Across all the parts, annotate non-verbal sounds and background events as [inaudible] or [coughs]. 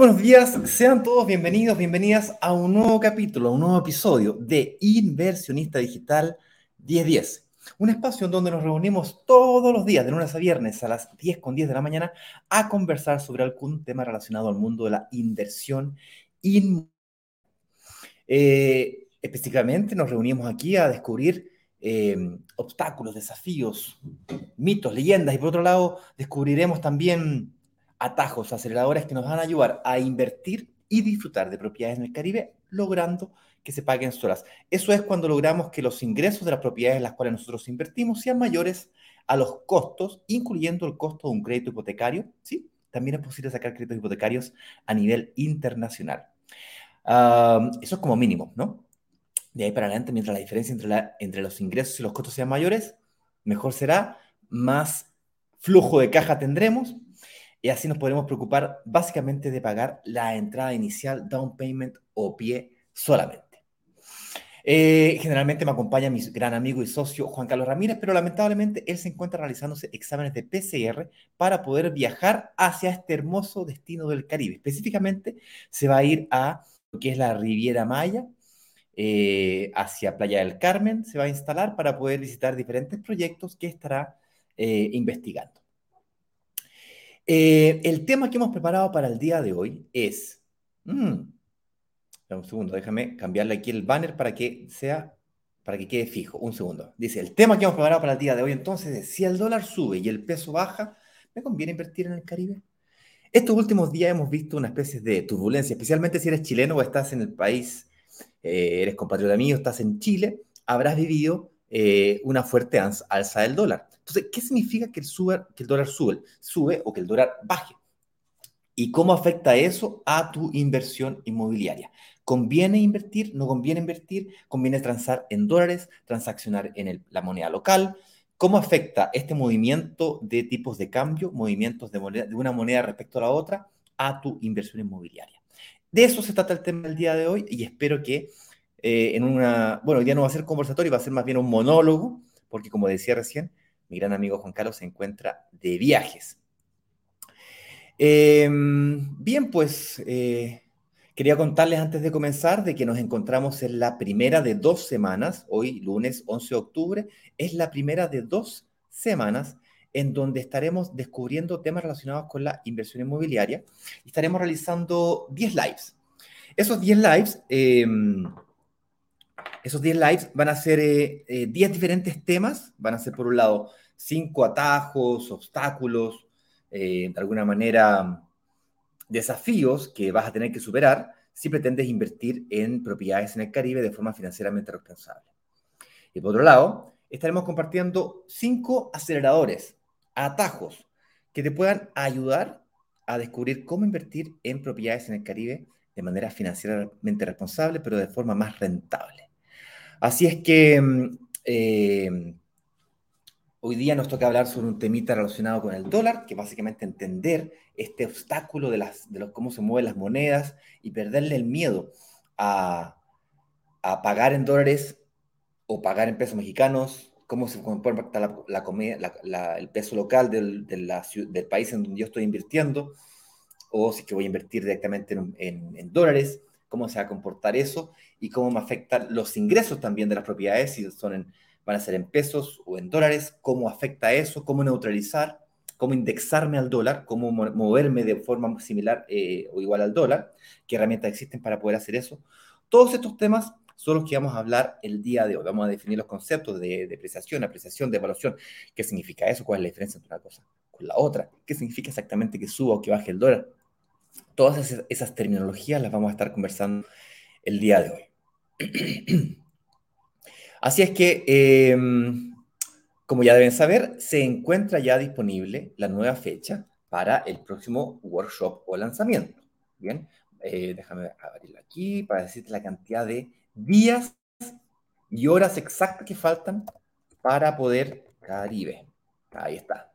Buenos días, sean todos bienvenidos, bienvenidas a un nuevo capítulo, a un nuevo episodio de Inversionista Digital 1010. Un espacio en donde nos reunimos todos los días, de lunes a viernes a las 10 con 10 de la mañana, a conversar sobre algún tema relacionado al mundo de la inversión inmobiliaria. Eh, específicamente nos reunimos aquí a descubrir eh, obstáculos, desafíos, mitos, leyendas y por otro lado descubriremos también atajos, aceleradores que nos van a ayudar a invertir y disfrutar de propiedades en el Caribe, logrando que se paguen solas. Eso es cuando logramos que los ingresos de las propiedades en las cuales nosotros invertimos sean mayores a los costos, incluyendo el costo de un crédito hipotecario. ¿sí? También es posible sacar créditos hipotecarios a nivel internacional. eso es como mínimo, ¿no? De ahí para adelante, mientras la diferencia entre, la, entre los ingresos y los costos sean mayores, mejor será, más flujo de caja tendremos y así nos podremos preocupar básicamente de pagar la entrada inicial, down payment o pie solamente. Eh, generalmente me acompaña mi gran amigo y socio Juan Carlos Ramírez, pero lamentablemente él se encuentra realizándose exámenes de PCR para poder viajar hacia este hermoso destino del Caribe. Específicamente se va a ir a lo que es la Riviera Maya, eh, hacia Playa del Carmen, se va a instalar para poder visitar diferentes proyectos que estará eh, investigando. Eh, el tema que hemos preparado para el día de hoy es... Mm, un segundo, déjame cambiarle aquí el banner para que sea, para que quede fijo. Un segundo. Dice, el tema que hemos preparado para el día de hoy entonces es, si el dólar sube y el peso baja, ¿me conviene invertir en el Caribe? Estos últimos días hemos visto una especie de turbulencia, especialmente si eres chileno o estás en el país, eh, eres compatriota mío, estás en Chile, habrás vivido eh, una fuerte alza del dólar. Entonces, ¿qué significa que el, que el dólar sube, sube o que el dólar baje? ¿Y cómo afecta eso a tu inversión inmobiliaria? ¿Conviene invertir? ¿No conviene invertir? ¿Conviene transar en dólares? ¿Transaccionar en la moneda local? ¿Cómo afecta este movimiento de tipos de cambio, movimientos de, de una moneda respecto a la otra, a tu inversión inmobiliaria? De eso se trata el tema del día de hoy y espero que eh, en una, bueno, ya no va a ser conversatorio, va a ser más bien un monólogo, porque como decía recién, mi gran amigo Juan Carlos se encuentra de viajes. Em, bien, pues eh, quería contarles antes de comenzar de que nos encontramos en la primera de dos semanas, hoy lunes 11 de octubre, es la primera de dos semanas en donde estaremos descubriendo temas relacionados con la inversión inmobiliaria estaremos realizando 10 lives. Esos 10 lives em, esos 10 lives van a ser 10 eh, eh, diferentes temas. Van a ser, por un lado, 5 atajos, obstáculos, eh, de alguna manera, desafíos que vas a tener que superar si pretendes invertir en propiedades en el Caribe de forma financieramente responsable. Y por otro lado, estaremos compartiendo 5 aceleradores, atajos, que te puedan ayudar a descubrir cómo invertir en propiedades en el Caribe de manera financieramente responsable, pero de forma más rentable. Así es que mm, eh, hoy día nos toca hablar sobre un temita relacionado con el dólar, que básicamente entender este obstáculo de, las, de los, cómo se mueven las monedas y perderle el miedo a, pagar en dólares o pagar en pesos mexicanos, cómo se comporta la, el peso local del, del, país en donde yo estoy invirtiendo, o si voy a invertir directamente en dólares cómo se va a comportar eso y cómo me afectan los ingresos también de las propiedades, si son van a ser en pesos o en dólares, cómo afecta eso, cómo neutralizar, cómo indexarme al dólar, cómo moverme de forma similar eh, o igual al dólar, qué herramientas existen para poder hacer eso. Todos estos temas son los que vamos a hablar el día de hoy. Vamos a definir los conceptos de depreciación, apreciación, devaluación. ¿Qué significa eso? ¿Cuál es la diferencia entre una cosa con la otra? ¿Qué significa exactamente que suba o que baje el dólar? Todas esas, terminologías las vamos a estar conversando el día de hoy. [clears throat] Así es que, em, como ya deben saber, se encuentra ya disponible la nueva fecha para el próximo workshop o lanzamiento. Bien, eh, déjame abrirlo aquí para decirte la cantidad de días y horas exactas que faltan para poder Caribe. Ahí está.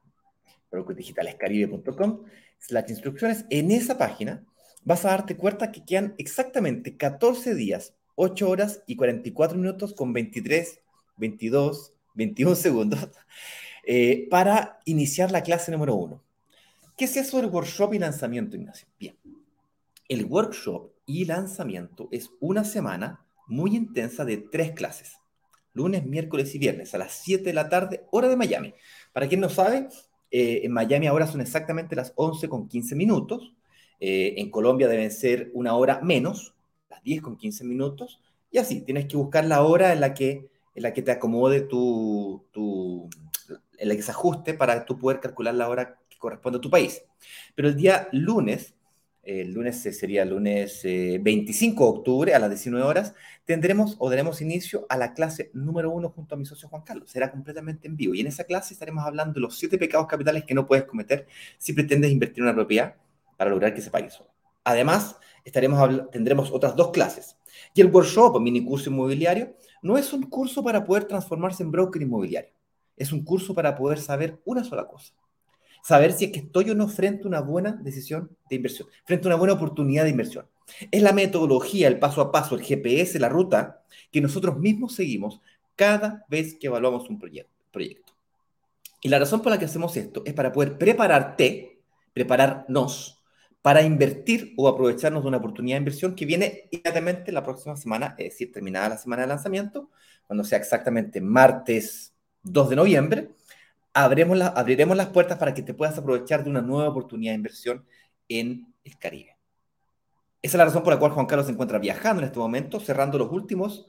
Digitalescaribe.com las instrucciones, en esa página vas a darte cuenta que quedan exactamente 14 días, 8 horas y 44 minutos con 23, 22, 21 segundos [laughs] eh, para iniciar la clase número 1. ¿Qué es eso del workshop y lanzamiento, Ignacio? Bien. El workshop y lanzamiento es una semana muy intensa de tres clases. Lunes, miércoles y viernes a las 7 de la tarde, hora de Miami. Para quien no sabe, eh, en Miami ahora son exactamente las 11 con 15 minutos. Eh, en Colombia deben ser una hora menos, 10 con 15 minutos. Y así, tienes que buscar la hora en la que, en la que te acomode tu, tu, en la que se ajuste para tú poder calcular la hora que corresponde a tu país. Pero el día lunes el lunes sería el lunes 25 eh, de octubre a las 19 horas, tendremos o daremos inicio a la clase número uno junto a mi socio Juan Carlos. Será completamente en vivo. Y en esa clase estaremos hablando de los siete pecados capitales que no puedes cometer si pretendes invertir en una propiedad para lograr que se pague solo. Además, tendremos otras dos clases. Y el workshop, mini curso inmobiliario, no es un curso para poder transformarse en broker inmobiliario. Es un curso para poder saber una sola cosa saber si es que estoy o no frente a una buena decisión de inversión, frente a una buena oportunidad de inversión. Es la metodología, el paso a paso, el GPS, la ruta que nosotros mismos seguimos cada vez que evaluamos un proyecto. Y la razón por la que hacemos esto es para poder prepararte, prepararnos para invertir o aprovecharnos de una oportunidad de inversión que viene inmediatamente la próxima semana, es decir, terminada la semana de lanzamiento, cuando sea exactamente martes 2 de noviembre, abriremos las puertas para que te puedas aprovechar de una nueva oportunidad de inversión en el Caribe. Esa es la razón por la cual Juan Carlos se encuentra viajando en este momento, cerrando los últimos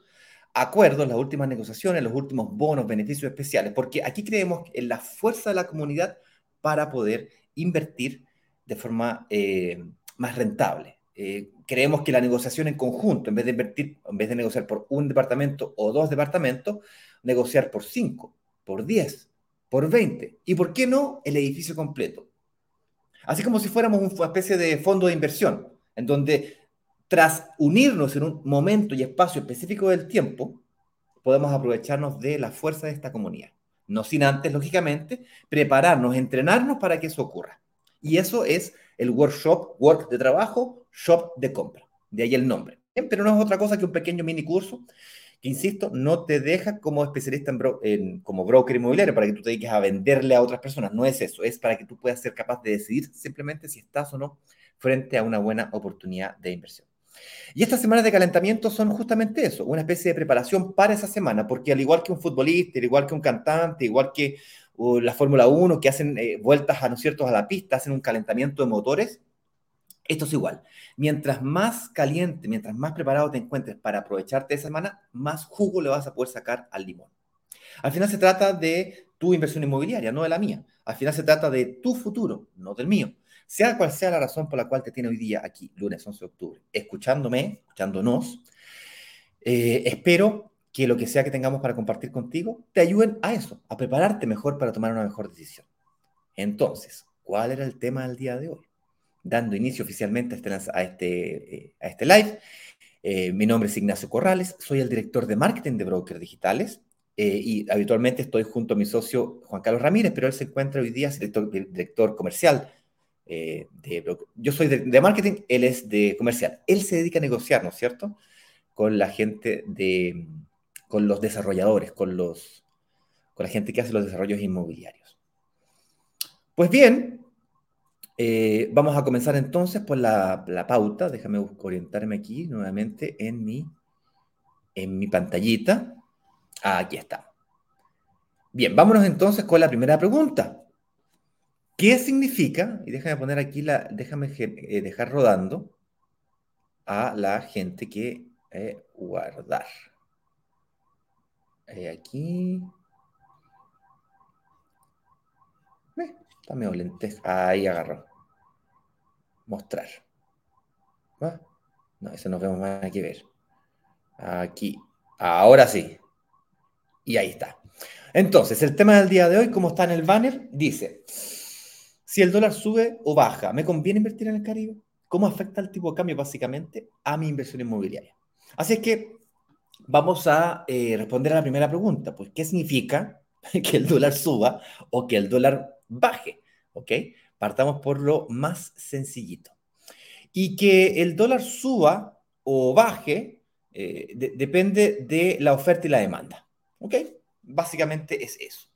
acuerdos, las últimas negociaciones, los últimos bonos, beneficios especiales, porque aquí creemos en la fuerza de la comunidad para poder invertir de forma eh, más rentable. Eh, creemos que la negociación en conjunto, en vez de invertir, en vez de negociar por un departamento o dos departamentos, negociar por cinco, por diez, por 20. ¿Y por qué no el edificio completo? Así como si fuéramos una especie de fondo de inversión, en donde tras unirnos en un momento y espacio específico del tiempo, podemos aprovecharnos de la fuerza de esta comunidad. No sin antes, lógicamente, prepararnos, entrenarnos para que eso ocurra. Y eso es el workshop, work de trabajo, shop de compra. De ahí el nombre. Pero no es otra cosa que un pequeño mini curso que, insisto, no te deja como especialista en, como broker inmobiliario para que tú te dediques a venderle a otras personas. No es eso, es para que tú puedas ser capaz de decidir simplemente si estás o no frente a una buena oportunidad de inversión. Y estas semanas de calentamiento son justamente eso, una especie de preparación para esa semana, porque al igual que un futbolista, al igual que un cantante, igual que uh, la Fórmula 1, que hacen eh, vueltas a, ¿no cierto? a la pista, hacen un calentamiento de motores, esto es igual. Mientras más caliente, mientras más preparado te encuentres para aprovecharte de esa semana, más jugo le vas a poder sacar al limón. Al final se trata de tu inversión inmobiliaria, no de la mía. Al final se trata de tu futuro, no del mío. Sea cual sea la razón por la cual te tiene hoy día aquí, lunes 11 de octubre, escuchándome, escuchándonos, eh, espero que lo que sea que tengamos para compartir contigo te ayuden a eso, a prepararte mejor para tomar una mejor decisión. Entonces, ¿cuál era el tema del día de hoy? dando inicio oficialmente a este, a este, eh, a este live. Eh, mi nombre es Ignacio Corrales, soy el director de marketing de Brokers Digitales eh, y habitualmente estoy junto a mi socio Juan Carlos Ramírez, pero él se encuentra hoy día, director, director comercial. de, yo soy de, marketing, él es de comercial. Él se dedica a negociar, ¿no es cierto? Con la gente de, con los desarrolladores, con, los, con la gente que hace los desarrollos inmobiliarios. Pues bien, eh, vamos a comenzar entonces por la, pauta. Déjame orientarme aquí nuevamente en mi, en mi pantallita. aquí está. Bien, vámonos entonces con la primera pregunta. ¿Qué significa? Y déjame poner aquí la, déjame eh, dejar rodando a la gente que eh, guardar. Aquí. Está medio Ahí agarró. Mostrar. No, eso no vemos más que ver. Aquí. Ahora sí. Y ahí está. Entonces, el tema del día de hoy, como está en el banner, dice, si el dólar sube o baja, ¿me conviene invertir en el Caribe? ¿Cómo afecta el tipo de cambio básicamente a mi inversión inmobiliaria? Así es que vamos a eh, responder a la primera pregunta. Pues, ¿qué significa [laughs] que el dólar suba o que el dólar baje, ¿ok? Partamos por lo más sencillito. Y que el dólar suba o baje eh, depende de la oferta y la demanda, ¿ok? Básicamente es eso.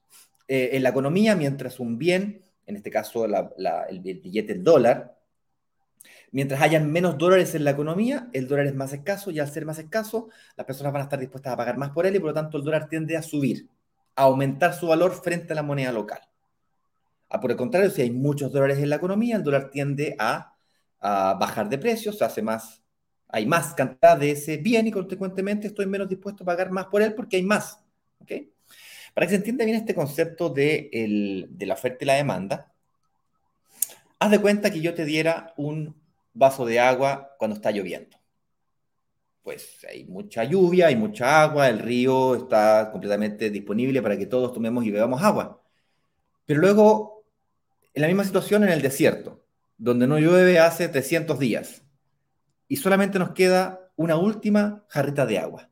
Eh, en la economía, mientras un bien, en este caso el, billete del dólar, Mientras hayan menos dólares en la economía, el dólar es más escaso y al ser más escaso, las personas van a estar dispuestas a pagar más por él y por lo tanto el dólar tiende a subir, a aumentar su valor frente a la moneda local. Ah, por el contrario, si hay muchos dólares en la economía, el dólar tiende a, bajar de precios, se hace más, hay más cantidad de ese bien y consecuentemente estoy menos dispuesto a pagar más por él porque hay más. Para que se entienda bien este concepto de, de la oferta y la demanda, haz de cuenta que yo te diera un vaso de agua cuando está lloviendo. Pues hay mucha lluvia, hay mucha agua, el río está completamente disponible para que todos tomemos y bebamos agua. Pero luego, en la misma situación en el desierto, donde no llueve hace 300 días, y solamente nos queda una última jarrita de agua.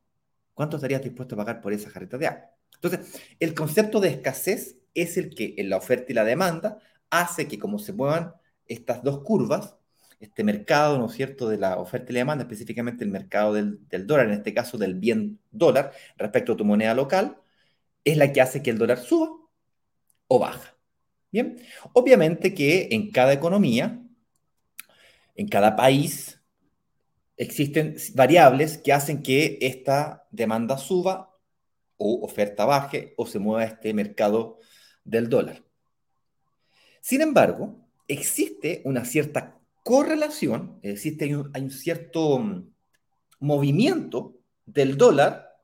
¿Cuánto estarías dispuesto a pagar por esa jarrita de agua? Entonces, el concepto de escasez es el que en la oferta y la demanda hace que como se muevan estas dos curvas, este mercado, ¿no es cierto?, de la oferta y la demanda, específicamente el mercado del, dólar, en este caso del bien dólar, respecto a tu moneda local, es la que hace que el dólar suba o baja. Bien, obviamente que en cada economía, en cada país, existen variables que hacen que esta demanda suba o oferta baje o se mueva este mercado del dólar. Sin embargo, existe una cierta correlación, existe hay un, cierto mm, movimiento del dólar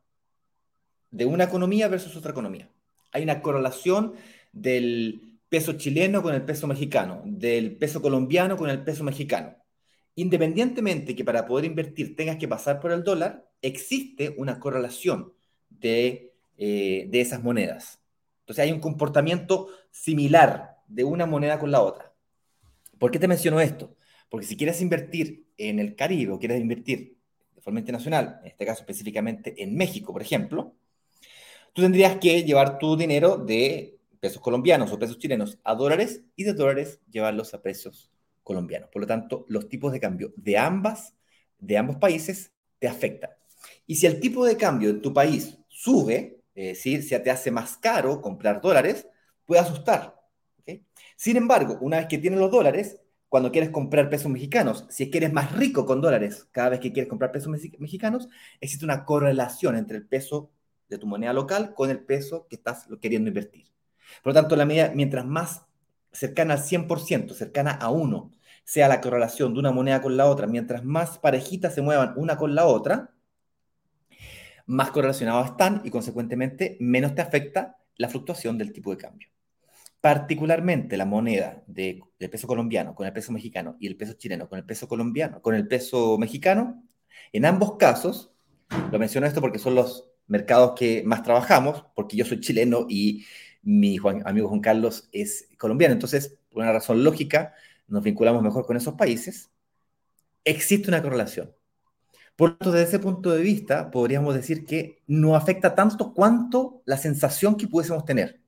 de una economía versus otra economía. Hay una correlación del peso chileno con el peso mexicano, del peso colombiano con el peso mexicano. Independientemente que para poder invertir tengas que pasar por el dólar, existe una correlación de, eh, de esas monedas. Entonces hay un comportamiento similar de una moneda con la otra. ¿Por qué te menciono esto? Porque si quieres invertir en el Caribe o quieres invertir de forma internacional, en este caso específicamente en México, por ejemplo, tú tendrías que llevar tu dinero de pesos colombianos o pesos chilenos a dólares y de dólares llevarlos a pesos colombianos. Por lo tanto, los tipos de cambio de ambas, de ambos países, te afectan. Y si el tipo de cambio de tu país sube, es decir, si te hace más caro comprar dólares, puede asustar. Sin embargo, una vez que tienes los dólares, cuando quieres comprar pesos mexicanos. Si es que eres más rico con dólares cada vez que quieres comprar pesos mexicanos, existe una correlación entre el peso de tu moneda local con el peso que estás queriendo invertir. Por lo tanto, la medida, mientras más cercana al 100%, cercana a 1, sea la correlación de una moneda con la otra, mientras más parejitas se muevan una con la otra, más correlacionados están y consecuentemente menos te afecta la fluctuación del tipo de cambio particularmente la moneda de, del peso colombiano con el peso mexicano y el peso chileno con el peso colombiano, con el peso mexicano, en ambos casos, lo menciono esto porque son los mercados que más trabajamos, porque yo soy chileno y mi amigo Juan Carlos es colombiano, entonces, por una razón lógica, nos vinculamos mejor con esos países, existe una correlación. Por lo tanto, desde ese punto de vista, podríamos decir que no afecta tanto cuanto la sensación que pudiésemos tener.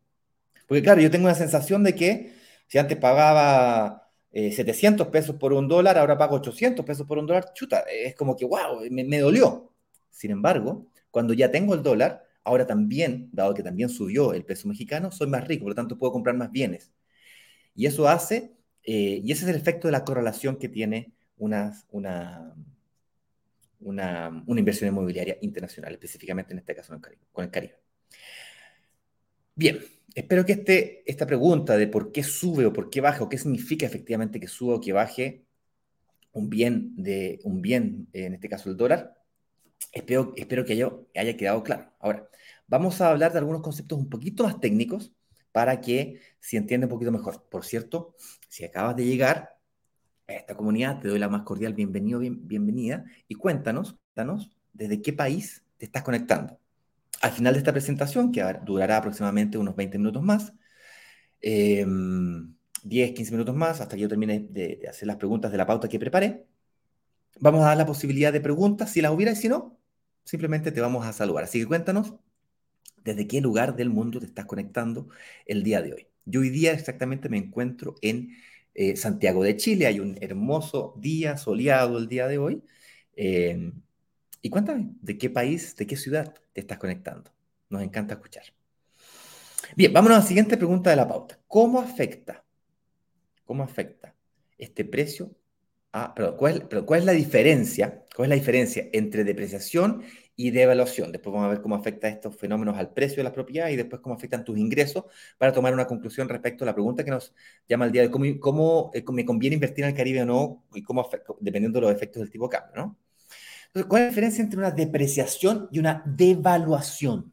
Porque claro, yo tengo una sensación de que si antes pagaba 700 eh, pesos por un dólar, ahora pago 800 pesos por un dólar, chuta, es como que, wow, me, dolió. Sin embargo, cuando ya tengo el dólar, ahora también, dado que también subió el peso mexicano, soy más rico, por lo tanto puedo comprar más bienes. Y eso hace, eh, y ese es el efecto de la correlación que tiene una, una, una inversión inmobiliaria internacional, específicamente en este caso con el Caribe. Bien, espero que este, esta pregunta de por qué sube o por qué baja o qué significa efectivamente que suba o que baje un bien, de, un bien en este caso el dólar, espero, espero que haya, haya quedado claro. Ahora, vamos a hablar de algunos conceptos un poquito más técnicos para que se entienda un poquito mejor. Por cierto, si acabas de llegar a esta comunidad, te doy la más cordial bienvenido, bienvenida y cuéntanos, cuéntanos desde qué país te estás conectando al final de esta presentación, que durará aproximadamente unos 20 minutos más, 10, em, 15 minutos más, hasta que yo termine de, hacer las preguntas de la pauta que preparé, vamos a dar la posibilidad de preguntas, si las hubiera y si no, simplemente te vamos a saludar. Así que cuéntanos desde qué lugar del mundo te estás conectando el día de hoy. Yo hoy día exactamente me encuentro en eh, Santiago de Chile, hay un hermoso día soleado el día de hoy. Em, y cuéntame, ¿de qué país, de qué ciudad te estás conectando? Nos encanta escuchar. Bien, vámonos a la siguiente pregunta de la pauta. ¿Cómo afecta, cómo afecta este precio Ah, pero ¿cuál, pero ¿cuál es la diferencia? ¿Cuál es la diferencia entre depreciación y devaluación? Después vamos a ver cómo afecta estos fenómenos al precio de las propiedades y después cómo afectan tus ingresos para tomar una conclusión respecto a la pregunta que nos llama el día de cómo, cómo eh, me conviene invertir en el Caribe o no y cómo dependiendo de los efectos del tipo de cambio, ¿no? ¿Cuál es la diferencia entre una depreciación y una devaluación?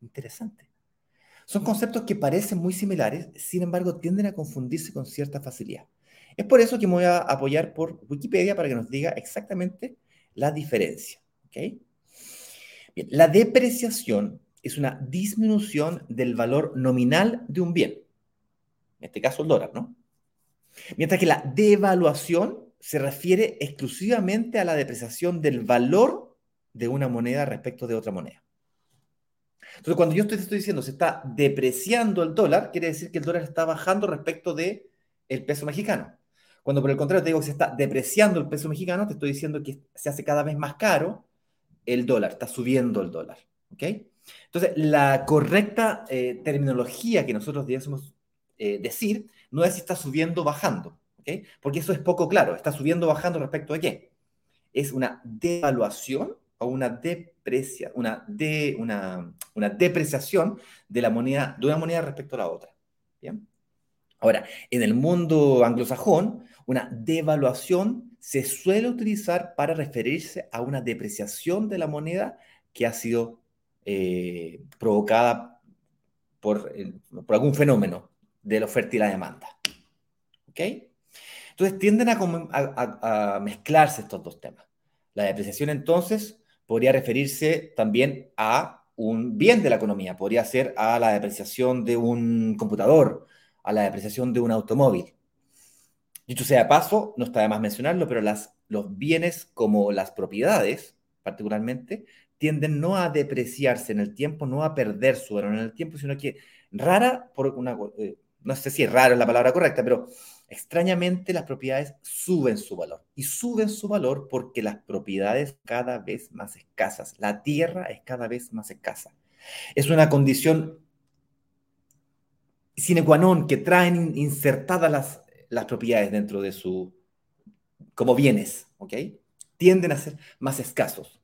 Interesante. Son conceptos que parecen muy similares, sin embargo, tienden a confundirse con cierta facilidad. Es por eso que me voy a apoyar por Wikipedia para que nos diga exactamente la diferencia. Bien, la depreciación es una disminución del valor nominal de un bien. En este caso, el dólar, ¿no? Mientras que la devaluación se refiere exclusivamente a la depreciación del valor de una moneda respecto de otra moneda. Entonces, cuando yo estoy, estoy diciendo se está depreciando el dólar, quiere decir que el dólar está bajando respecto del el peso mexicano. Cuando por el contrario te digo se está depreciando el peso mexicano, te estoy diciendo que se hace cada vez más caro el dólar, está subiendo el dólar. ¿Ok? Entonces, la correcta eh, terminología que nosotros debemos eh, decir no es si está subiendo o bajando. Porque eso es poco claro. ¿Está subiendo o bajando respecto a qué? ¿Es una devaluación o una, deprecia, una, de, una, una depreciación de, una moneda respecto a la otra? ¿Bien? Ahora, en el mundo anglosajón, una devaluación se suele utilizar para referirse a una depreciación de la moneda que ha sido eh, provocada por, por, algún fenómeno de la oferta y la demanda. ¿Ok? Entonces tienden a, mezclarse estos dos temas. La depreciación entonces podría referirse también a un bien de la economía, podría ser a la depreciación de un computador, a la depreciación de un automóvil. Dicho sea de paso, no está de más mencionarlo, pero los bienes como las propiedades, particularmente, tienden no a depreciarse en el tiempo, no a perder su valor en el tiempo, sino que rara, por una, eh, no sé si es raro la palabra correcta, pero extrañamente las propiedades suben su valor. Y suben su valor porque las propiedades cada vez más escasas, la tierra es cada vez más escasa. Es una condición sine qua non que traen insertadas las las propiedades dentro de su, como bienes, ¿ok? Tienden a ser más escasos.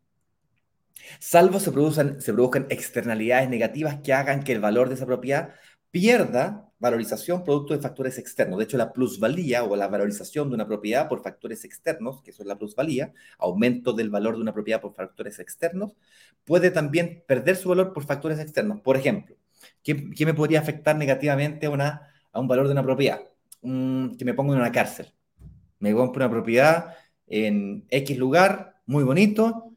Salvo se produzcan, se produzcan externalidades negativas que hagan que el valor de esa propiedad pierda valorización producto de factores externos. De hecho, la plusvalía o la valorización de una propiedad por factores externos, que eso es la plusvalía, aumento del valor de una propiedad por factores externos, puede también perder su valor por factores externos. Por ejemplo, ¿qué, me podría afectar negativamente a, una, a un valor de una propiedad? que me pongo en una cárcel. Me compro una propiedad en X lugar, muy bonito,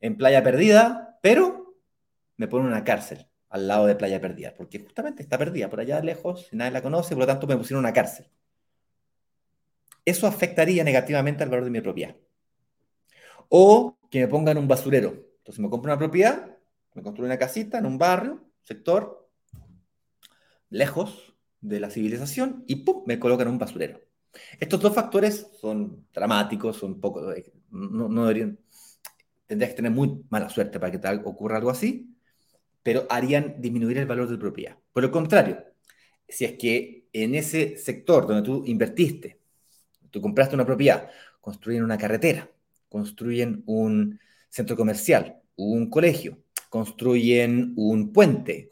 en Playa Perdida, pero me ponen en una cárcel al lado de Playa Perdida, porque justamente está perdida por allá lejos, nadie la conoce, por lo tanto me pusieron una cárcel. Eso afectaría negativamente al valor de mi propiedad. O que me pongan un basurero. Entonces me compro una propiedad, me construyo una casita en un barrio, sector, lejos, de la civilización y ¡pum! me colocan un basurero. Estos dos factores son dramáticos, son poco, eh, no, no deberían, tendrías que tener muy mala suerte para que ocurra algo así, pero harían disminuir el valor de tu propiedad. Por el contrario, si es que en ese sector donde tú invertiste, tú compraste una propiedad, construyen una carretera, construyen un centro comercial, un colegio, construyen un puente,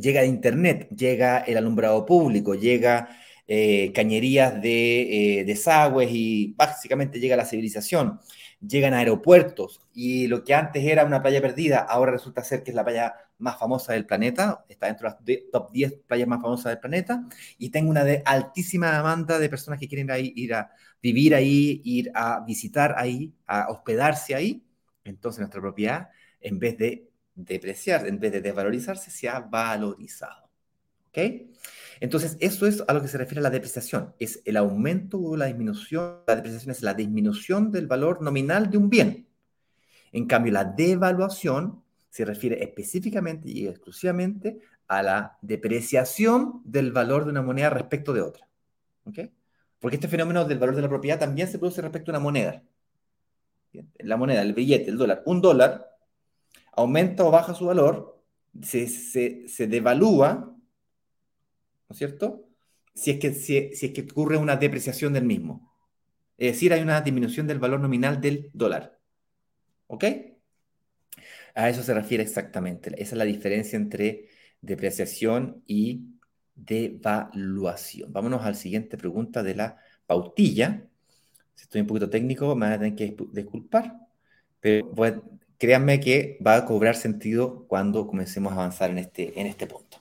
llega Internet, llega el alumbrado público, llega eh, cañerías de eh, desagües y básicamente llega la civilización, llegan aeropuertos y lo que antes era una playa perdida, ahora resulta ser que es la playa más famosa del planeta, está dentro de las top 10 playas más famosas del planeta y tengo una de altísima demanda de personas que quieren ir a vivir ahí, ir a visitar ahí, a hospedarse ahí. Entonces nuestra propiedad, en vez de depreciar, en vez de desvalorizarse, se ha valorizado. ¿Ok? Entonces, eso es a lo que se refiere a la depreciación. Es el aumento o la disminución. La depreciación es la disminución del valor nominal de un bien. En cambio, la devaluación se refiere específicamente y exclusivamente a la depreciación del valor de una moneda respecto de otra. ¿Ok? Porque este fenómeno del valor de la propiedad también se produce respecto a una moneda. La moneda, el billete, el dólar. Un dólar aumenta o baja su valor, se, devalúa, ¿no es cierto? Si es, que, si, es que ocurre una depreciación del mismo. Es decir, hay una disminución del valor nominal del dólar. ¿Ok? A eso se refiere exactamente. Esa es la diferencia entre depreciación y devaluación. Vámonos a la siguiente pregunta de la pautilla. Si estoy un poquito técnico, me van a tener que disculpar, pero créanme que va a cobrar sentido cuando comencemos a avanzar en este, en este punto.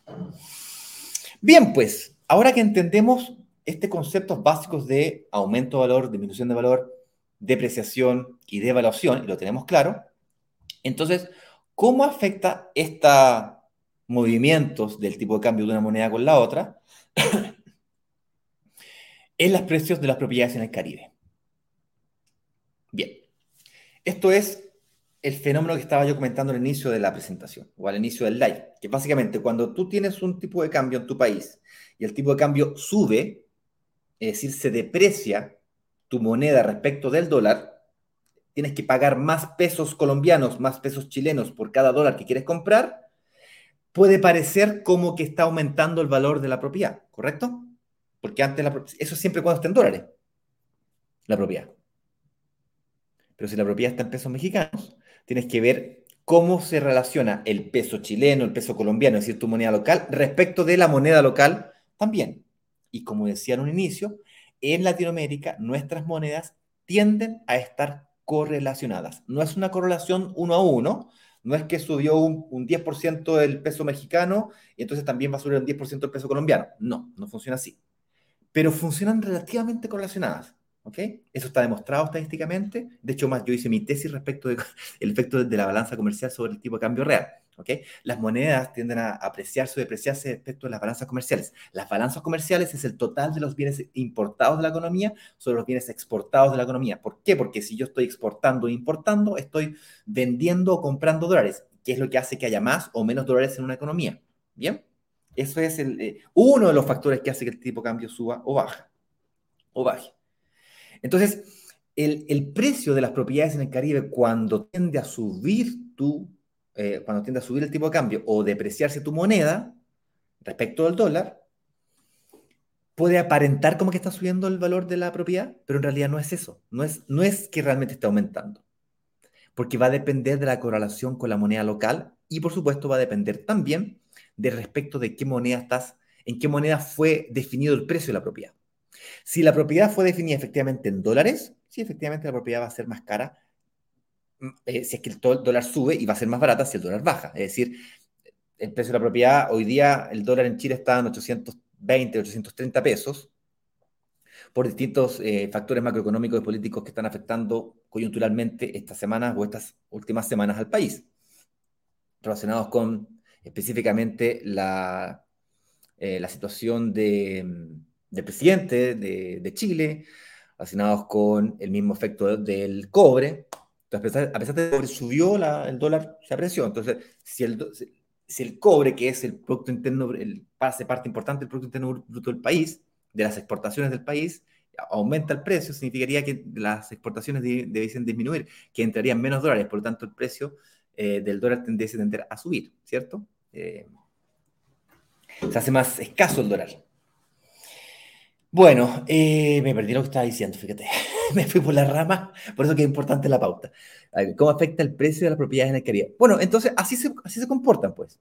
Bien, pues, ahora que entendemos estos conceptos básicos de aumento de valor, disminución de valor, depreciación y devaluación, y lo tenemos claro, entonces, ¿cómo afecta estos movimientos del tipo de cambio de una moneda con la otra [coughs] en los precios de las propiedades en el Caribe? Bien, esto es el fenómeno que estaba yo comentando al inicio de la presentación o al inicio del live, que básicamente cuando tú tienes un tipo de cambio en tu país y el tipo de cambio sube, es decir, se deprecia tu moneda respecto del dólar, tienes que pagar más pesos colombianos, más pesos chilenos por cada dólar que quieres comprar, puede parecer como que está aumentando el valor de la propiedad, ¿correcto? Porque antes la, eso siempre cuando está en dólares, la propiedad. Pero si la propiedad está en pesos mexicanos, tienes que ver cómo se relaciona el peso chileno, el peso colombiano, es decir, tu moneda local, respecto de la moneda local también. Y como decía en un inicio, en Latinoamérica nuestras monedas tienden a estar correlacionadas. No es una correlación uno a uno, no es que subió un, un 10% el peso mexicano y entonces también va a subir un 10% el peso colombiano. No, no funciona así. Pero funcionan relativamente correlacionadas. Eso está demostrado estadísticamente. De hecho, más, yo hice mi tesis respecto del [laughs] efecto de la balanza comercial sobre el tipo de cambio real. Las monedas tienden a apreciarse o depreciarse respecto a las balanzas comerciales. Las balanzas comerciales es el total de los bienes importados de la economía sobre los bienes exportados de la economía. ¿Por qué? Porque si yo estoy exportando e importando, estoy vendiendo o comprando dólares, que es lo que hace que haya más o menos dólares en una economía. ¿Bien? Eso es eh, uno de los factores que hace que el tipo de cambio suba o baja. O baje. Entonces, el, precio de las propiedades en el Caribe cuando tiende a subir tu, eh, cuando tiende a subir el tipo de cambio o depreciarse tu moneda respecto al dólar, puede aparentar como que está subiendo el valor de la propiedad, pero en realidad no es eso. No es, no es que realmente esté aumentando. Porque va a depender de la correlación con la moneda local y por supuesto va a depender también de respecto de qué moneda estás, en qué moneda fue definido el precio de la propiedad. Si la propiedad fue definida efectivamente en dólares, sí, efectivamente la propiedad va a ser más cara mm, eh, si es que el dólar sube y va a ser más barata si el dólar baja. Es decir, el precio de la propiedad, hoy día el dólar en Chile está en 820, 830 pesos por distintos eh, factores macroeconómicos y políticos que están afectando coyunturalmente estas semanas o estas últimas semanas al país, relacionados con específicamente la, eh, la situación de del presidente de, Chile, relacionados con el mismo efecto del cobre. Entonces, a pesar de que el cobre subió, el dólar se apreció. Entonces, si el, cobre, que es el Producto Interno, el, hace parte importante del Producto Interno Bruto del país, de las exportaciones del país, aumenta el precio, significaría que las exportaciones debiesen disminuir, que entrarían menos dólares, por lo tanto el precio eh, del dólar tendría a a subir, ¿cierto? Eh, se hace más escaso el dólar. Bueno, eh, me perdí lo que estaba diciendo, fíjate. [laughs] me fui por la rama, por eso que es importante la pauta. ¿Cómo afecta el precio de las propiedades en el Caribe? Bueno, entonces así se, así comportan, pues.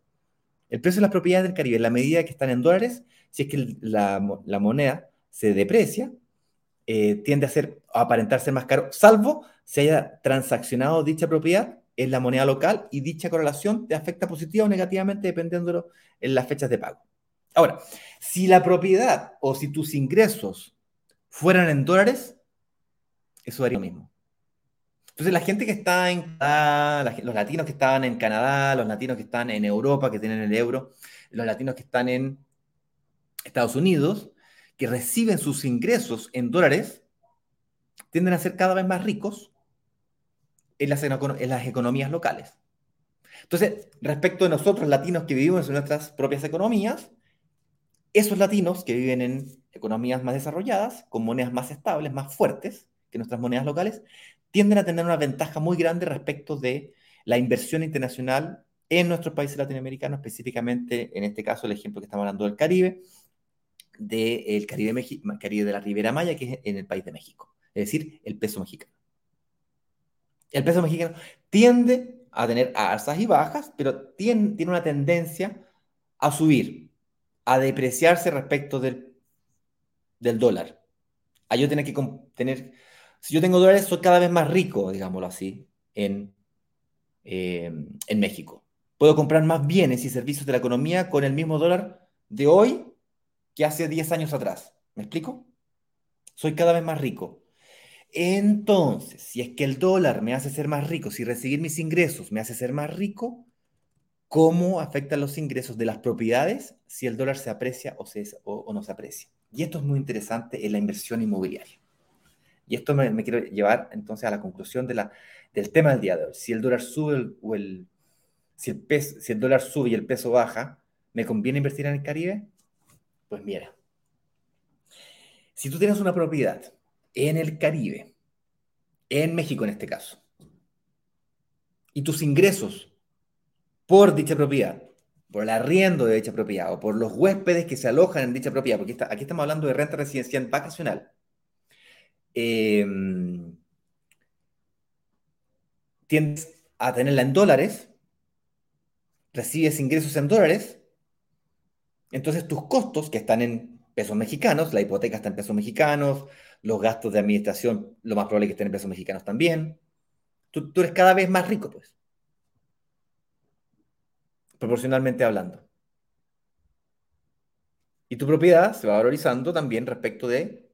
El precio de las propiedades del Caribe, en la medida que están en dólares, si es que la, moneda se deprecia, eh, tiende a, ser, a aparentar ser más caro, salvo se haya transaccionado dicha propiedad en la moneda local y dicha correlación te afecta positiva o negativamente dependiendo en las fechas de pago. Ahora, si la propiedad o si tus ingresos fueran en dólares, eso daría lo mismo. Entonces, la gente que está en Canadá, los latinos que están en Canadá, los latinos que están en Europa, que tienen el euro, los latinos que están en Estados Unidos, que reciben sus ingresos en dólares, tienden a ser cada vez más ricos en las, en las economías locales. Entonces, respecto de nosotros latinos que vivimos en nuestras propias economías, esos latinos que viven en economías más desarrolladas, con monedas más estables, más fuertes que nuestras monedas locales, tienden a tener una ventaja muy grande respecto de la inversión internacional en nuestros países latinoamericanos, específicamente en este caso el ejemplo que estamos hablando del Caribe, del Caribe, Caribe de la Ribera Maya, que es en el país de México. es decir, el peso mexicano. El peso mexicano tiende a tener alzas y bajas, pero tiene, tiene una tendencia a subir, a depreciarse respecto del, del dólar. A yo tener que tener, si yo tengo dólares, soy cada vez más rico, digámoslo así, en, eh, en México. Puedo comprar más bienes y servicios de la economía con el mismo dólar de hoy que hace 10 años atrás. ¿Me explico? Soy cada vez más rico. Entonces, si es que el dólar me hace ser más rico, si recibir mis ingresos me hace ser más rico, ¿cómo afectan los ingresos de las propiedades si el dólar se aprecia o, o, no se aprecia? Y esto es muy interesante en la inversión inmobiliaria. Y esto me, quiero llevar entonces a la conclusión del tema del día de hoy. Si el dólar sube o el, si el, peso, si el dólar sube y el peso baja, ¿me conviene invertir en el Caribe? Pues mira, si tú tienes una propiedad en el Caribe, en México en este caso, y tus ingresos por dicha propiedad, por el arriendo de dicha propiedad o por los huéspedes que se alojan en dicha propiedad, porque aquí estamos hablando de renta residencial vacacional, em, tiendes a tenerla en dólares, recibes ingresos en dólares, entonces tus costos que están en pesos mexicanos, la hipoteca está en pesos mexicanos, los gastos de administración, lo más probable es que estén en pesos mexicanos también. Tú, eres cada vez más rico, pues. Proporcionalmente hablando. Y tu propiedad se va valorizando también respecto de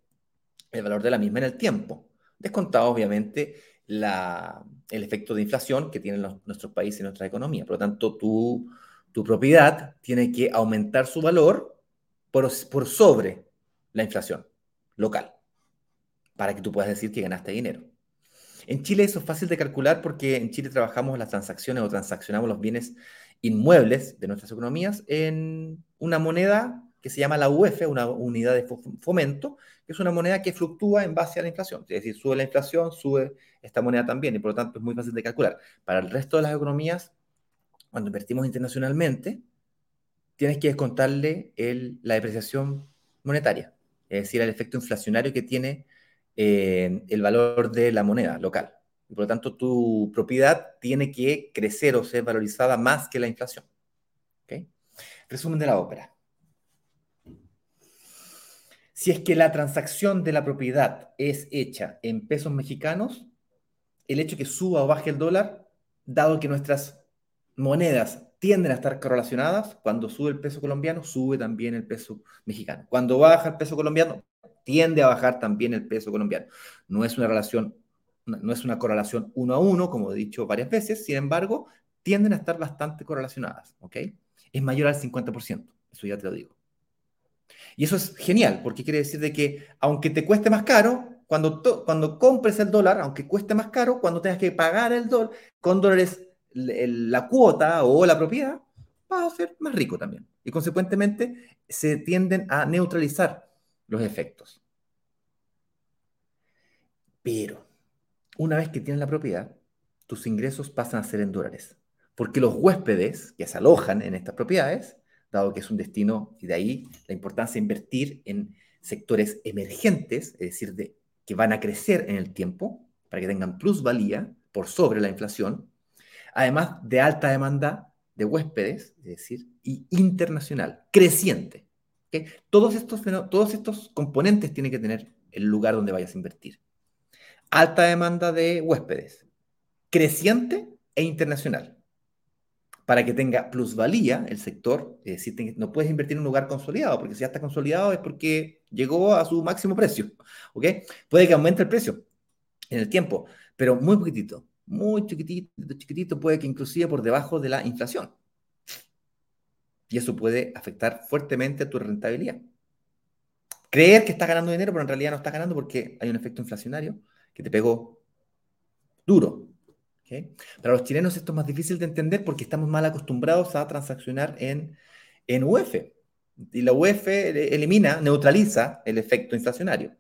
el valor de la misma en el tiempo. Descontado, obviamente, la, el efecto de inflación que tienen nuestros países y nuestra economía. Por lo tanto, tu, tu propiedad tiene que aumentar su valor por, por sobre la inflación local, para que tú puedas decir que ganaste dinero. En Chile eso es fácil de calcular porque en Chile trabajamos las transacciones o transaccionamos los bienes inmuebles de nuestras economías en una moneda que se llama la UF, una unidad de fomento, que es una moneda que fluctúa en base a la inflación. Es decir, sube la inflación, sube esta moneda también, y por lo tanto es muy fácil de calcular. Para el resto de las economías, cuando invertimos internacionalmente, tienes que descontarle la depreciación monetaria, es decir, el efecto inflacionario que tiene eh, el valor de la moneda local. Y por lo tanto, tu propiedad tiene que crecer o ser valorizada más que la inflación. Resumen de la ópera. Si es que la transacción de la propiedad es hecha en pesos mexicanos, el hecho que suba o baje el dólar, dado que nuestras monedas tienden a estar correlacionadas, cuando sube el peso colombiano, sube también el peso mexicano. Cuando baja el peso colombiano, tiende a bajar también el peso colombiano. No es una relación, no es una correlación uno a uno, como he dicho varias veces, sin embargo, tienden a estar bastante correlacionadas, ¿ok? Es mayor al 50%, eso ya te lo digo. Y eso es genial, porque quiere decir de que aunque te cueste más caro, cuando, cuando compres el dólar, aunque cueste más caro, cuando tengas que pagar el dólar, con dólares la cuota o la propiedad, vas a ser más rico también. Y consecuentemente se tienden a neutralizar los efectos. Pero una vez que tienes la propiedad, tus ingresos pasan a ser en dólares. Porque los huéspedes que se alojan en estas propiedades dado que es un destino, y de ahí la importancia de invertir en sectores emergentes, es decir, de, que van a crecer en el tiempo, para que tengan plusvalía por sobre la inflación, además de alta demanda de huéspedes, es decir, y internacional, creciente. Todos, estos, todos estos componentes tienen que tener el lugar donde vayas a invertir. Alta demanda de huéspedes, creciente e internacional para que tenga plusvalía el sector, es decir, no puedes invertir en un lugar consolidado, porque si ya está consolidado es porque llegó a su máximo precio, ¿ok? Puede que aumente el precio en el tiempo, pero muy poquitito, muy chiquitito, chiquitito, puede que inclusive por debajo de la inflación. Y eso puede afectar fuertemente tu rentabilidad. Creer que estás ganando dinero, pero en realidad no estás ganando porque hay un efecto inflacionario que te pegó duro, para los chilenos esto es más difícil de entender porque estamos mal acostumbrados a transaccionar en, en UF. Y la UF elimina, neutraliza el efecto inflacionario.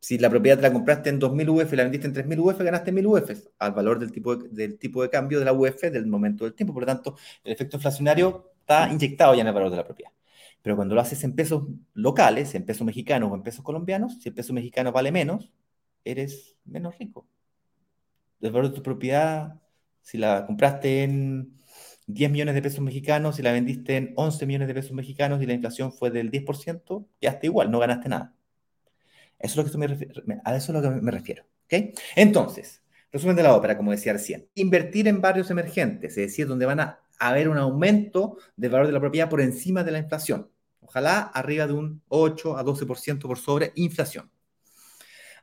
Si la propiedad te la compraste en 2.000 UF y la vendiste en 3.000 UF, ganaste 1.000 UF al valor del tipo, de, del tipo de cambio de la UF del momento del tiempo. Por lo tanto, el efecto inflacionario está inyectado ya en el valor de la propiedad. Pero cuando lo haces en pesos locales, en pesos mexicanos o en pesos colombianos, si el peso mexicano vale menos, eres menos rico. El valor de tu propiedad, si la compraste en 10 millones de pesos mexicanos y la vendiste en 11 millones de pesos mexicanos y la inflación fue del 10%, quedaste igual, no ganaste nada. Eso es lo que me refiero, a eso es lo que me refiero. Entonces, resumen de la ópera, como decía recién. Invertir en barrios emergentes, es decir, donde van a haber un aumento del valor de la propiedad por encima de la inflación. Ojalá arriba de un 8 a 12% por sobre inflación.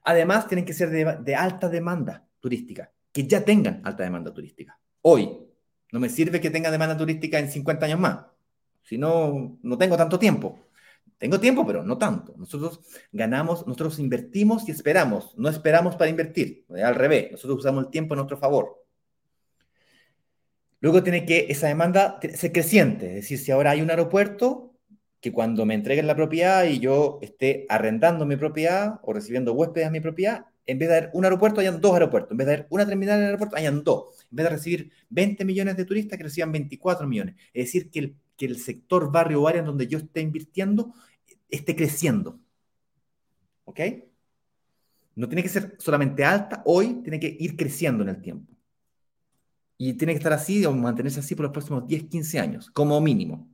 Además, tienen que ser de, alta demanda turística, que ya tengan alta demanda turística. Hoy, no me sirve que tenga demanda turística en 50 años más. Si no, no tengo tanto tiempo. Tengo tiempo, pero no tanto. Nosotros ganamos, nosotros invertimos y esperamos. No esperamos para invertir. Al revés, nosotros usamos el tiempo a nuestro favor. Luego tiene que esa demanda ser creciente. Es decir, si ahora hay un aeropuerto, que cuando me entreguen la propiedad y yo esté arrendando mi propiedad o recibiendo huéspedes a mi propiedad, en vez de haber un aeropuerto, hayan dos aeropuertos. En vez de haber una terminal en el aeropuerto, hayan dos. En vez de recibir 20 millones de turistas, que reciban 24 millones. Es decir, que el, que el sector barrio o área en donde yo esté invirtiendo esté creciendo. ¿Ok? No tiene que ser solamente alta, hoy tiene que ir creciendo en el tiempo. Y tiene que estar así o mantenerse así por los próximos 10, 15 años, como mínimo.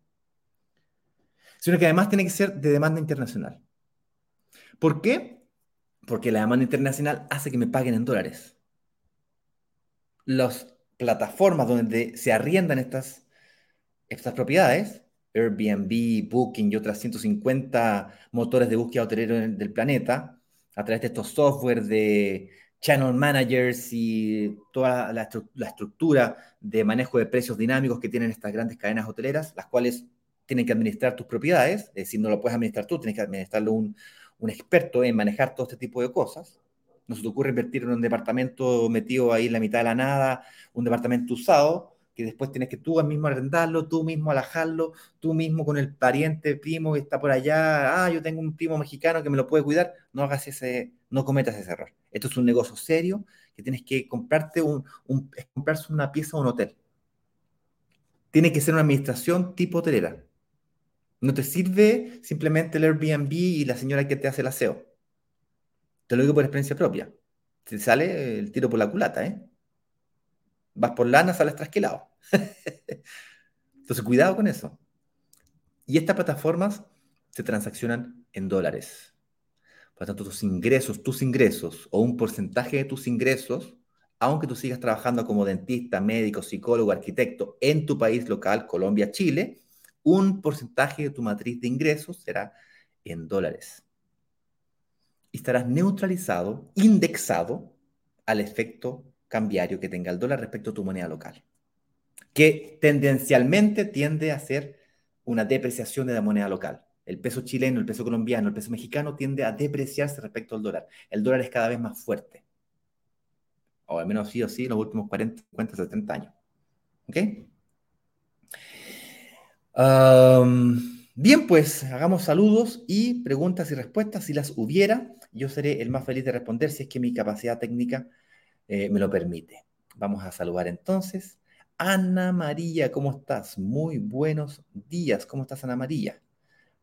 Sino que además tiene que ser de demanda internacional. ¿Por qué? Porque la demanda internacional hace que me paguen en dólares. Las plataformas donde se arriendan estas, estas propiedades, Airbnb, Booking y otras 150 motores de búsqueda hotelero del planeta, a través de estos software de channel managers y toda la, la, estructura de manejo de precios dinámicos que tienen estas grandes cadenas hoteleras, las cuales tienen que administrar tus propiedades, es decir, no lo puedes administrar tú, tienes que administrarlo un, experto en manejar todo este tipo de cosas. No se te ocurre invertir en un departamento metido ahí en la mitad de la nada, un departamento usado, que después tienes que tú mismo arrendarlo, tú mismo alajarlo, tú mismo con el pariente, primo que está por allá, ah, yo tengo un primo mexicano que me lo puede cuidar, no hagas ese, no cometas ese error. Esto es un negocio serio que tienes que comprarte un, un comprarse una pieza o un hotel. Tiene que ser una administración tipo hotelera. No te sirve simplemente el Airbnb y la señora que te hace el aseo. Te lo digo por experiencia propia. Te sale el tiro por la culata, ¿eh? Vas por lana, sales trasquilado. [laughs] Entonces, cuidado con eso. Y estas plataformas se transaccionan en dólares. Por lo tanto, tus ingresos, tus ingresos o un porcentaje de tus ingresos, aunque tú sigas trabajando como dentista, médico, psicólogo, arquitecto en tu país local, Colombia, Chile, un porcentaje de tu matriz de ingresos será en dólares. Y estarás neutralizado, indexado al efecto cambiario que tenga el dólar respecto a tu moneda local, que tendencialmente tiende a ser una depreciación de la moneda local. El peso chileno, el peso colombiano, el peso mexicano tiende a depreciarse respecto al dólar. El dólar es cada vez más fuerte. O al menos sí o sí los últimos 40, 50, 70 años. ¿Ok? Bien, pues hagamos saludos y preguntas y respuestas. Si las hubiera, yo seré el más feliz de responder si es que mi capacidad técnica eh, me lo permite. Vamos a saludar entonces. Ana María, ¿cómo estás? Muy buenos días. ¿Cómo estás, Ana María?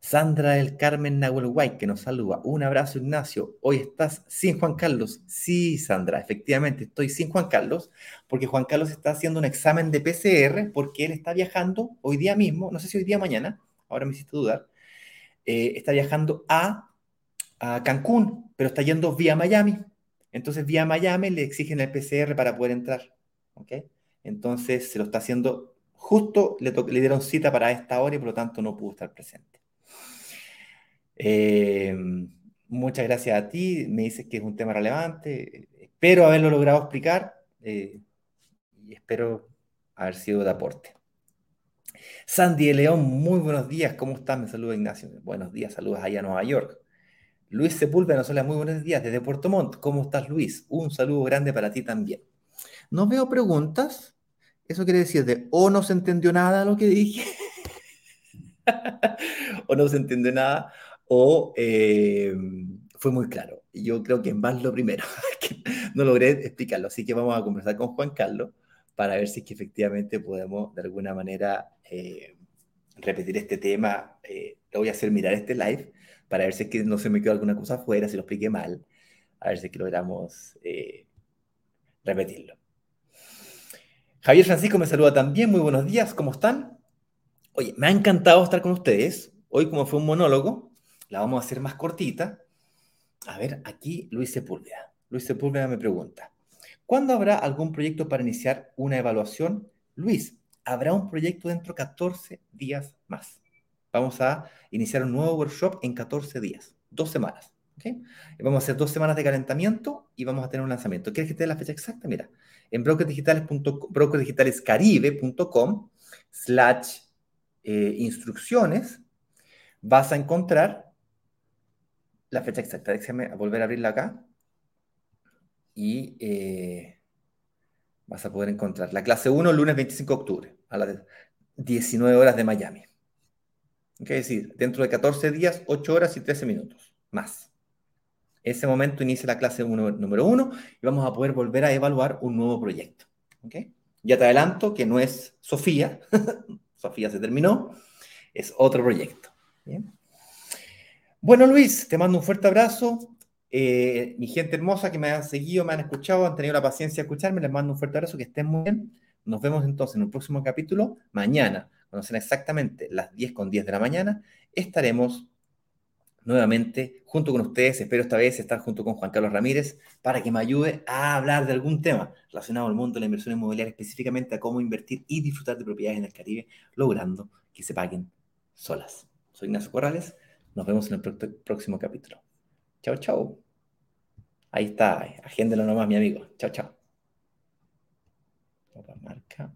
Sandra del Carmen Nahuel White, que nos saluda. Un abrazo, Ignacio. Hoy estás sin Juan Carlos. Sí, Sandra, efectivamente estoy sin Juan Carlos, porque Juan Carlos está haciendo un examen de PCR, porque él está viajando hoy día mismo, no sé si hoy día mañana, ahora me hiciste dudar, eh, está viajando a, a Cancún, pero está yendo vía Miami. Entonces, vía Miami le exigen el PCR para poder entrar. ¿ok? Entonces, se lo está haciendo justo, le, le dieron cita para esta hora y por lo tanto no pudo estar presente. Eh, muchas gracias a ti, me dices que es un tema relevante, espero haberlo logrado explicar eh, y espero haber sido de aporte. Sandy de León, muy buenos días, ¿cómo estás? Me saluda Ignacio. Buenos días, saludos allá a Nueva York. Luis Sepúlveda nos hola, muy buenos días desde Puerto Montt. ¿Cómo estás, Luis? Un saludo grande para ti también. No veo preguntas. Eso quiere decir de o no se entendió nada lo que dije, [laughs] o no se entendió nada, o eh, fue muy claro. Yo creo que más lo primero, [laughs] no logré explicarlo, así que vamos a conversar con Juan Carlos para ver si que efectivamente podemos de alguna manera eh, repetir este tema. Eh, lo voy a hacer mirar este live para ver si es que no se me quedó alguna cosa afuera, si lo expliqué mal. A ver si que logramos repetirlo. Javier Francisco me saluda también. Muy buenos días, ¿cómo están? Oye, me ha encantado estar con ustedes. Hoy, como fue un monólogo, la vamos a hacer más cortita. A ver, aquí Luis Sepúlveda. Luis Sepúlveda me pregunta, ¿cuándo habrá algún proyecto para iniciar una evaluación? Luis, habrá un proyecto dentro de 14 días más. Vamos a iniciar un nuevo workshop en 14 días, dos semanas. Vamos a hacer dos semanas de calentamiento y vamos a tener un lanzamiento. ¿Quieres que te dé la fecha exacta? Mira, en brokerdigitalescaribe.com slash eh, instrucciones vas a encontrar la fecha exacta. Déjame volver a abrirla acá. Y eh, vas a poder encontrar la clase 1 lunes 25 de octubre a las 19 horas de Miami. Es decir, dentro de 14 días, 8 horas y 13 minutos más. Ese momento inicia la clase número 1 y vamos a poder volver a evaluar un nuevo proyecto. Ya te adelanto que no es Sofía, [laughs] Sofía se terminó, es otro proyecto. Bueno, Luis, te mando un fuerte abrazo. Eh, mi gente hermosa que me han seguido, me han escuchado, han tenido la paciencia de escucharme, les mando un fuerte abrazo, que estén muy bien. Nos vemos entonces en el próximo capítulo, mañana, cuando sean exactamente las 10 con 10 de la mañana, estaremos nuevamente junto con ustedes. Espero esta vez estar junto con Juan Carlos Ramírez para que me ayude a hablar de algún tema relacionado al mundo de la inversión inmobiliaria, específicamente a cómo invertir y disfrutar de propiedades en el Caribe, logrando que se paguen solas. Soy Ignacio Corrales. Nos vemos en el próximo capítulo. Chao, chao. Ahí está. Agéndelo nomás, mi amigo. Chao, chao. Marca.